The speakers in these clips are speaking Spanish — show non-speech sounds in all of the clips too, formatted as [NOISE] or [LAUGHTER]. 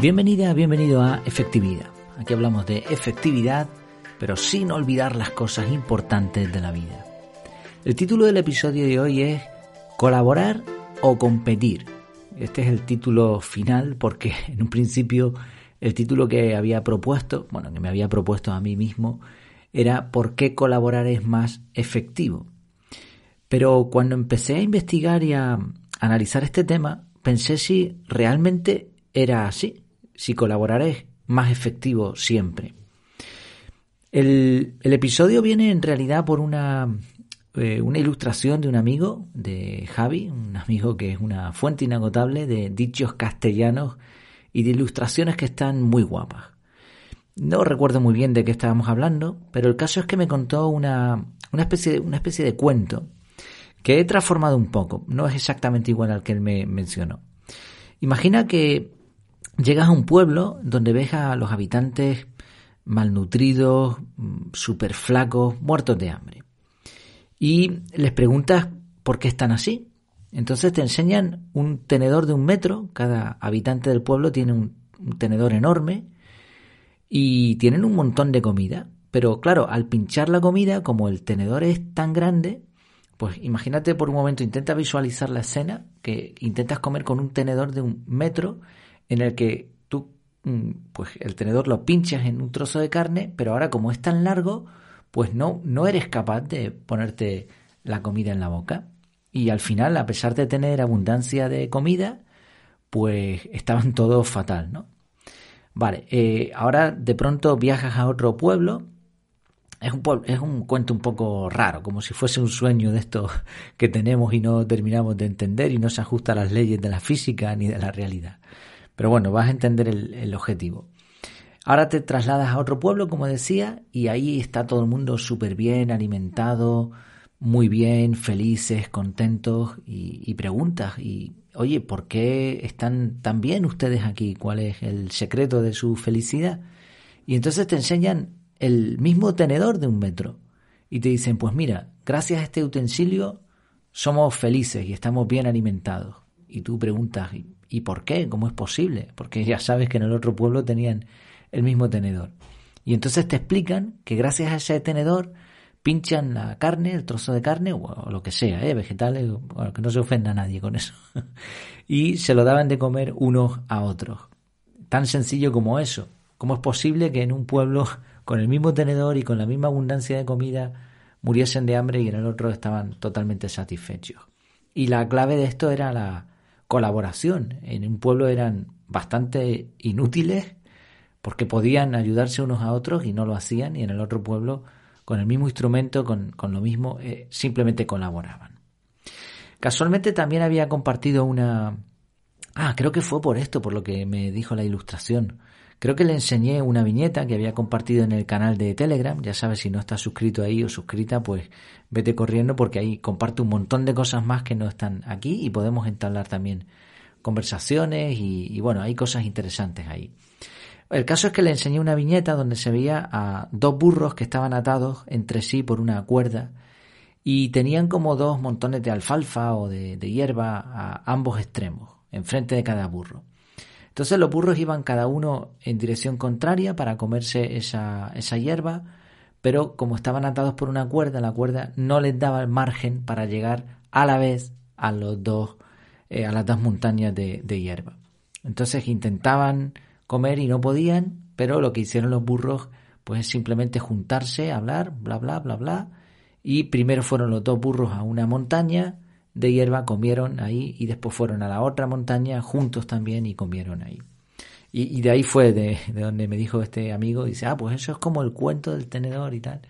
Bienvenida, bienvenido a Efectividad. Aquí hablamos de efectividad, pero sin olvidar las cosas importantes de la vida. El título del episodio de hoy es Colaborar o competir. Este es el título final porque [LAUGHS] en un principio el título que había propuesto, bueno, que me había propuesto a mí mismo, era ¿por qué colaborar es más efectivo? Pero cuando empecé a investigar y a analizar este tema, pensé si realmente era así, si colaborar es más efectivo siempre. El, episodio viene en realidad por una, eh, una ilustración de un amigo, de Javi, un amigo que es una fuente inagotable de dichos castellanos y de ilustraciones que están muy guapas. No recuerdo muy bien de qué estábamos hablando, pero el caso es que me contó una, una, especie, de, una especie de cuento que he transformado un poco. No es exactamente igual al que él me mencionó. Imagina que llegas a un pueblo donde ves a los habitantes malnutridos, súper flacos, muertos de hambre. Y les preguntas por qué están así. Entonces te enseñan un tenedor de un metro, cada habitante del pueblo tiene un, tenedor enorme y tienen un montón de comida. Pero claro, al pinchar la comida, como el tenedor es tan grande, pues imagínate por un momento, intenta visualizar la escena, que intentas comer con un tenedor de un metro en el que tú, mm, pues el tenedor lo pinchas en un trozo de carne, pero ahora como es tan largo, pues no, no eres capaz de ponerte la comida en la boca. Y al final, a pesar de tener abundancia de comida, pues estaban [LAUGHS] todos fatal, ¿no? Vale, eh, ahora de pronto viajas a otro pueblo. Es un, es un cuento un poco raro, como si fuese un sueño de estos [LAUGHS] que tenemos y no terminamos de entender y no se ajusta a las leyes de la física ni de la realidad. Pero bueno, vas a entender el, objetivo. Ahora te trasladas a otro pueblo, como decía, y ahí está todo el mundo súper bien, alimentado, muy bien, felices, contentos y, preguntas. Y, oye, ¿por qué están tan bien ustedes aquí? ¿Cuál es el secreto de su felicidad? Y entonces te enseñan el mismo tenedor de un metro y te dicen, pues mira, gracias a este utensilio somos felices y estamos bien alimentados. Y tú preguntas, ¿y por qué? ¿Cómo es posible? Porque ya sabes que en el otro pueblo tenían el mismo tenedor. Y entonces te explican que gracias a ese tenedor pinchan la carne, el trozo de carne o, lo que sea, ¿eh? vegetales, que no se ofenda a nadie con eso. [LAUGHS] y se lo daban de comer unos a otros. Tan sencillo como eso. ¿Cómo es posible que en un pueblo [LAUGHS] con el mismo tenedor y con la misma abundancia de comida muriesen de hambre y en el otro estaban totalmente satisfechos? Y la clave de esto era la colaboración. En un pueblo eran bastante inútiles porque podían ayudarse unos a otros y no lo hacían y en el otro pueblo con el mismo instrumento, con, lo mismo, eh, simplemente colaboraban. Casualmente también había compartido una... Ah, creo que fue por esto, por lo que me dijo la ilustración. Creo que le enseñé una viñeta que había compartido en el canal de Telegram. Ya sabes, si no estás suscrito ahí o suscrita, pues vete corriendo porque ahí comparto un montón de cosas más que no están aquí y podemos entablar también conversaciones y, y bueno, hay cosas interesantes ahí. El caso es que le enseñé una viñeta donde se veía a dos burros que estaban atados entre sí por una cuerda y tenían como dos montones de alfalfa o de, hierba a ambos extremos, enfrente de cada burro. Entonces los burros iban cada uno en dirección contraria para comerse esa, esa hierba, pero como estaban atados por una cuerda, la cuerda no les daba el margen para llegar a la vez a los dos, eh, a las dos montañas de, de hierba. Entonces intentaban comer y no podían, pero lo que hicieron los burros pues es simplemente juntarse, hablar, bla, bla, bla, bla. Y primero fueron los dos burros a una montaña de hierba, comieron ahí y después fueron a la otra montaña juntos también y comieron ahí. Y, de ahí fue de, de, donde me dijo este amigo, dice, ah, pues eso es como el cuento del tenedor y tal.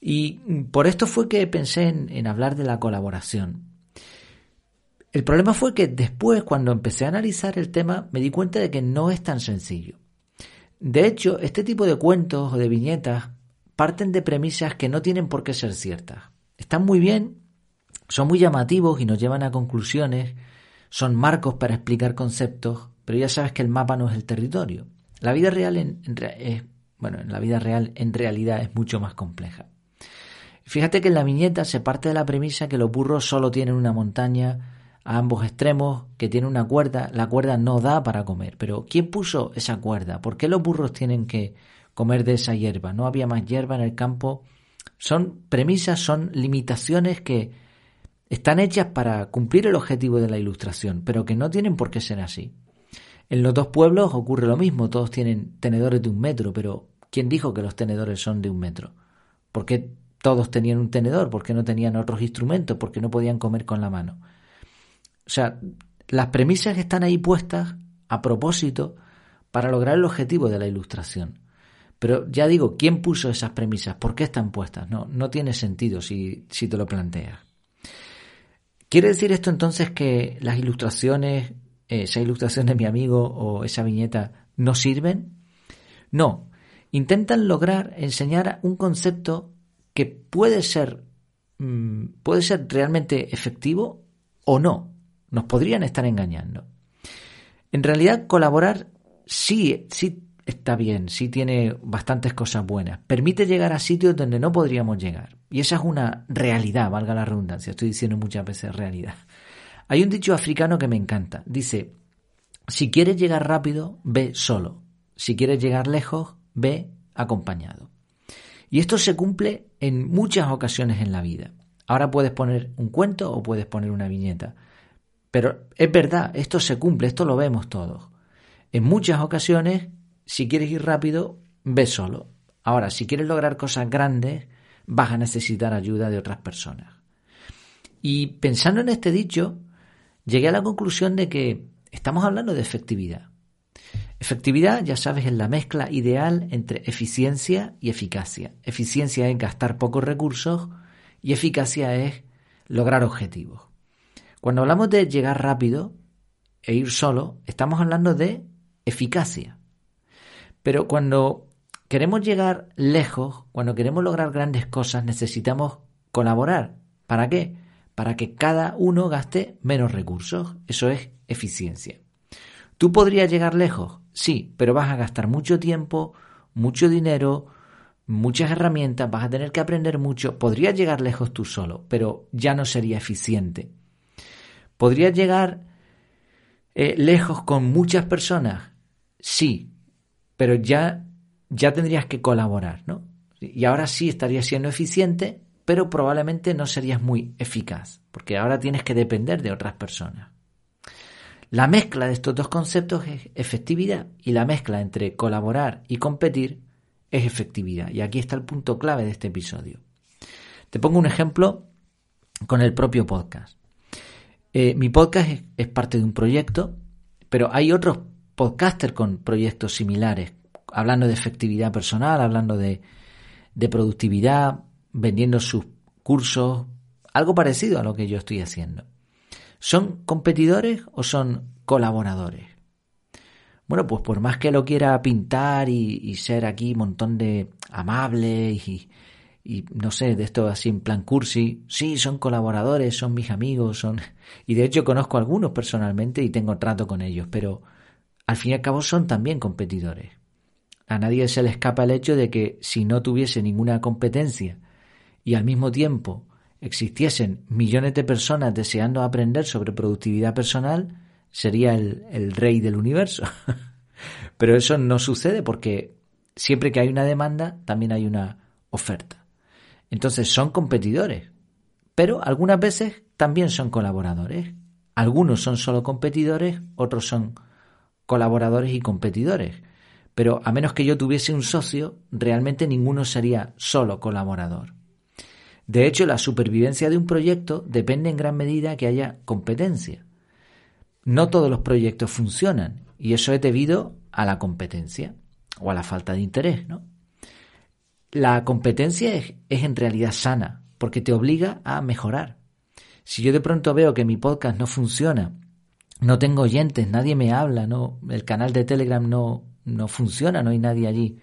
Y por esto fue que pensé en, en hablar de la colaboración. El problema fue que después, cuando empecé a analizar el tema, me di cuenta de que no es tan sencillo. De hecho, este tipo de cuentos o de viñetas parten de premisas que no tienen por qué ser ciertas. Están muy bien, son muy llamativos y nos llevan a conclusiones, son marcos para explicar conceptos, pero ya sabes que el mapa no es el territorio. La vida real en, bueno, en la vida real en realidad es mucho más compleja. Fíjate que en la viñeta se parte de la premisa que los burros solo tienen una montaña a ambos extremos, que tiene una cuerda, la cuerda no da para comer. Pero ¿quién puso esa cuerda? ¿Por qué los burros tienen que comer de esa hierba? ¿No había más hierba en el campo? Son premisas, son limitaciones que están hechas para cumplir el objetivo de la ilustración, pero que no tienen por qué ser así. En los dos pueblos ocurre lo mismo, todos tienen tenedores de un metro, pero ¿quién dijo que los tenedores son de un metro? ¿Por qué todos tenían un tenedor? ¿Por qué no tenían otros instrumentos? ¿Por qué no podían comer con la mano? O sea, las premisas están ahí puestas a propósito para lograr el objetivo de la ilustración. Pero ya digo, ¿quién puso esas premisas? ¿Por qué están puestas? No, no tiene sentido si, si te lo planteas. ¿Quiere decir esto entonces que las ilustraciones, esa ilustración de mi amigo o esa viñeta, no sirven? No, intentan lograr enseñar un concepto que puede ser, mm, puede ser realmente efectivo o no. Nos podrían estar engañando. En realidad, colaborar sí, sí está bien, sí tiene bastantes cosas buenas. Permite llegar a sitios donde no podríamos llegar. Y esa es una realidad, valga la redundancia. Estoy diciendo muchas veces realidad. Hay un dicho africano que me encanta. Dice, si quieres llegar rápido, ve solo. Si quieres llegar lejos, ve acompañado. Y esto se cumple en muchas ocasiones en la vida. Ahora puedes poner un cuento o puedes poner una viñeta. Pero es verdad, esto se cumple, esto lo vemos todos. En muchas ocasiones, si quieres ir rápido, ve solo. Ahora, si quieres lograr cosas grandes, vas a necesitar ayuda de otras personas. Y pensando en este dicho, llegué a la conclusión de que estamos hablando de efectividad. Efectividad, ya sabes, es la mezcla ideal entre eficiencia y eficacia. Eficiencia es gastar pocos recursos y eficacia es lograr objetivos. Cuando hablamos de llegar rápido e ir solo, estamos hablando de eficacia. Pero cuando queremos llegar lejos, cuando queremos lograr grandes cosas, necesitamos colaborar. ¿Para qué? Para que cada uno gaste menos recursos. Eso es eficiencia. ¿Tú podrías llegar lejos? Sí, pero vas a gastar mucho tiempo, mucho dinero, muchas herramientas, vas a tener que aprender mucho. Podrías llegar lejos tú solo, pero ya no sería eficiente. ¿Podrías llegar eh, lejos con muchas personas? Sí, pero ya, ya tendrías que colaborar, ¿no? Y ahora sí estarías siendo eficiente, pero probablemente no serías muy eficaz, porque ahora tienes que depender de otras personas. La mezcla de estos dos conceptos es efectividad y la mezcla entre colaborar y competir es efectividad. Y aquí está el punto clave de este episodio. Te pongo un ejemplo con el propio podcast. Eh, mi podcast es, parte de un proyecto, pero hay otros podcasters con proyectos similares, hablando de efectividad personal, hablando de, de productividad, vendiendo sus cursos, algo parecido a lo que yo estoy haciendo. ¿Son competidores o son colaboradores? Bueno, pues por más que lo quiera pintar y, y ser aquí un montón de amables y, y no sé, de esto así en plan cursi, sí, son colaboradores, son mis amigos, son... Y de hecho conozco a algunos personalmente y tengo trato con ellos, pero al fin y al cabo son también competidores. A nadie se le escapa el hecho de que si no tuviese ninguna competencia y al mismo tiempo existiesen millones de personas deseando aprender sobre productividad personal, sería el, el rey del universo. [LAUGHS] pero eso no sucede porque siempre que hay una demanda, también hay una oferta. Entonces son competidores, pero algunas veces también son colaboradores. Algunos son solo competidores, otros son colaboradores y competidores. Pero a menos que yo tuviese un socio, realmente ninguno sería solo colaborador. De hecho, la supervivencia de un proyecto depende en gran medida que haya competencia. No todos los proyectos funcionan y eso es debido a la competencia o a la falta de interés, ¿no? La competencia es, en realidad sana, porque te obliga a mejorar. Si yo de pronto veo que mi podcast no funciona, no tengo oyentes, nadie me habla, no, el canal de Telegram no, no funciona, no hay nadie allí.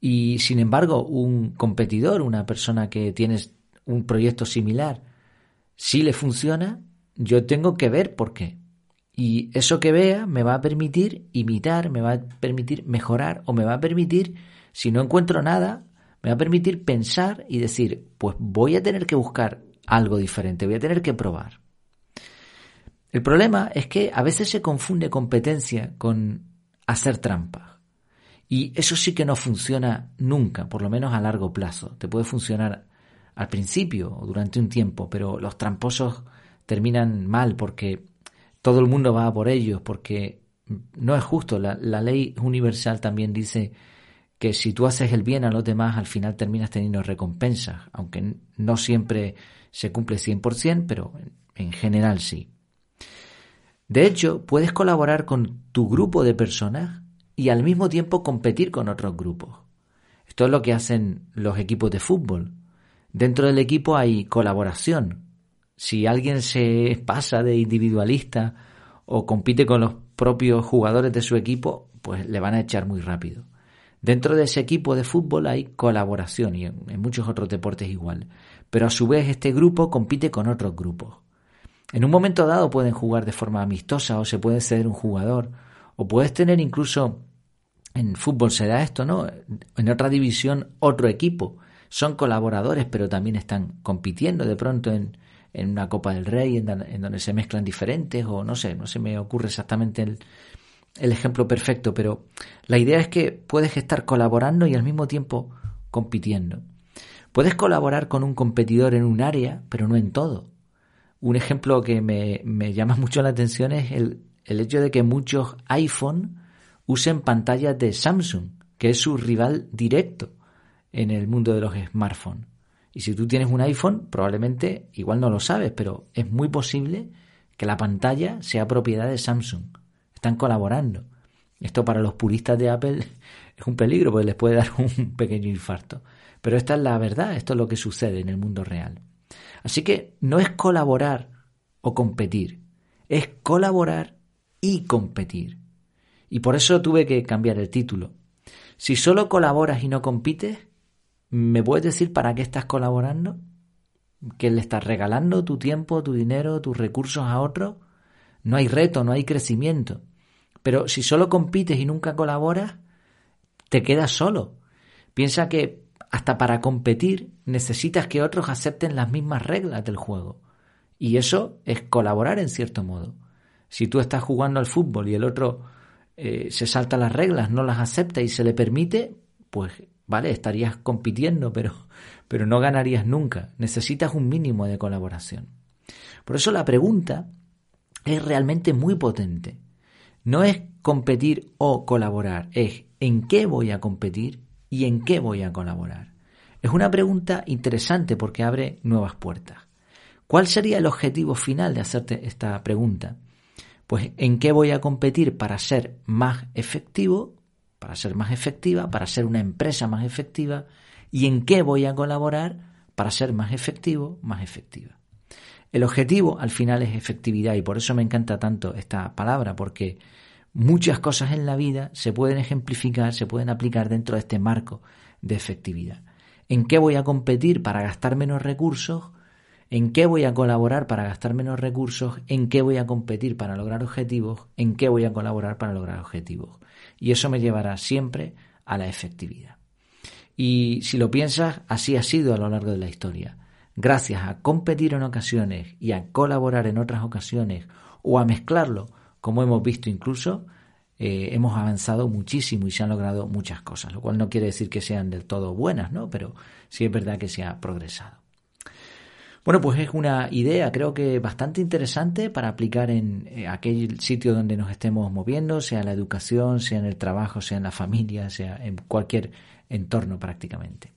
Y sin embargo, un competidor, una persona que tiene un proyecto similar, si le funciona, yo tengo que ver por qué. Y eso que vea me va a permitir imitar, me va a permitir mejorar o me va a permitir, si no encuentro nada, me va a permitir pensar y decir, pues voy a tener que buscar algo diferente, voy a tener que probar. El problema es que a veces se confunde competencia con hacer trampas. Y eso sí que no funciona nunca, por lo menos a largo plazo. Te puede funcionar al principio o durante un tiempo, pero los tramposos terminan mal porque todo el mundo va por ellos, porque no es justo. La, ley universal también dice que si tú haces el bien a los demás, al final terminas teniendo recompensas, aunque no siempre se cumple 100%, pero en general sí. De hecho, puedes colaborar con tu grupo de personas y al mismo tiempo competir con otros grupos. Esto es lo que hacen los equipos de fútbol. Dentro del equipo hay colaboración. Si alguien se pasa de individualista o compite con los propios jugadores de su equipo, pues le van a echar muy rápido. Dentro de ese equipo de fútbol hay colaboración y en, muchos otros deportes igual. Pero a su vez este grupo compite con otros grupos. En un momento dado pueden jugar de forma amistosa o se puede ceder un jugador o puedes tener incluso en fútbol se da esto, ¿no? En otra división otro equipo. Son colaboradores pero también están compitiendo de pronto en, en una Copa del Rey en, donde se mezclan diferentes o no sé, no se me ocurre exactamente el, el ejemplo perfecto, pero la idea es que puedes estar colaborando y al mismo tiempo compitiendo. Puedes colaborar con un competidor en un área, pero no en todo. Un ejemplo que me, llama [LAUGHS] mucho la atención es el, el hecho de que muchos iPhone usen pantallas de Samsung, que es su rival directo en el mundo de los smartphones. Y si tú tienes un iPhone, probablemente igual no lo sabes, pero es muy posible que la pantalla sea propiedad de Samsung. Están colaborando. Esto para los puristas de Apple [LAUGHS] es un peligro porque les puede dar [LAUGHS] un pequeño infarto. Pero esta es la verdad, esto es lo que sucede en el mundo real. Así que no es colaborar o competir, es colaborar y competir. Y por eso tuve que cambiar el título. Si solo colaboras y no compites, ¿me puedes decir para qué estás colaborando? ¿Que le estás regalando tu tiempo, tu dinero, tus recursos a otro? No hay reto, no hay crecimiento. Pero si solo compites y nunca colaboras, te quedas solo. Piensa que hasta para competir necesitas que otros acepten las mismas reglas del juego. Y eso es colaborar en cierto modo. Si tú estás jugando al fútbol y el otro eh, se salta las reglas, no las acepta y se le permite, pues vale, estarías compitiendo, pero, pero no ganarías nunca. Necesitas un mínimo de colaboración. Por eso la pregunta es realmente muy potente. No es competir o colaborar, es en qué voy a competir y en qué voy a colaborar? Es una pregunta interesante porque abre nuevas puertas. ¿Cuál sería el objetivo final de hacerte esta pregunta? Pues en qué voy a competir para ser más efectivo, para ser más efectiva, para ser una empresa más efectiva y en qué voy a colaborar para ser más efectivo, más efectiva. El objetivo al final es efectividad y por eso me encanta tanto esta palabra porque Muchas cosas en la vida se pueden ejemplificar, se pueden aplicar dentro de este marco de efectividad. ¿En qué voy a competir para gastar menos recursos? ¿En qué voy a colaborar para gastar menos recursos? ¿En qué voy a competir para lograr objetivos? ¿En qué voy a colaborar para lograr objetivos? Y eso me llevará siempre a la efectividad. Y si lo piensas, así ha sido a lo largo de la historia. Gracias a competir en ocasiones y a colaborar en otras ocasiones o a mezclarlo como hemos visto incluso, eh, hemos avanzado muchísimo y se han logrado muchas cosas, lo cual no quiere decir que sean del todo buenas, ¿no? Pero sí es verdad que se ha progresado. Bueno, pues es una idea creo que bastante interesante para aplicar en eh, aquel sitio donde nos estemos moviendo, sea en la educación, sea en el trabajo, sea en la familia, sea en cualquier entorno prácticamente.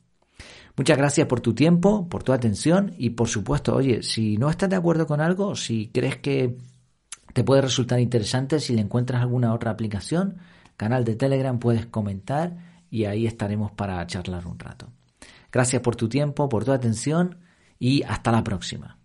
Muchas gracias por tu tiempo, por tu atención y por supuesto, oye, si no estás de acuerdo con algo, si crees que te puede resultar interesante si le encuentras alguna otra aplicación, canal de Telegram, puedes comentar y ahí estaremos para charlar un rato. Gracias por tu tiempo, por tu atención y hasta la próxima.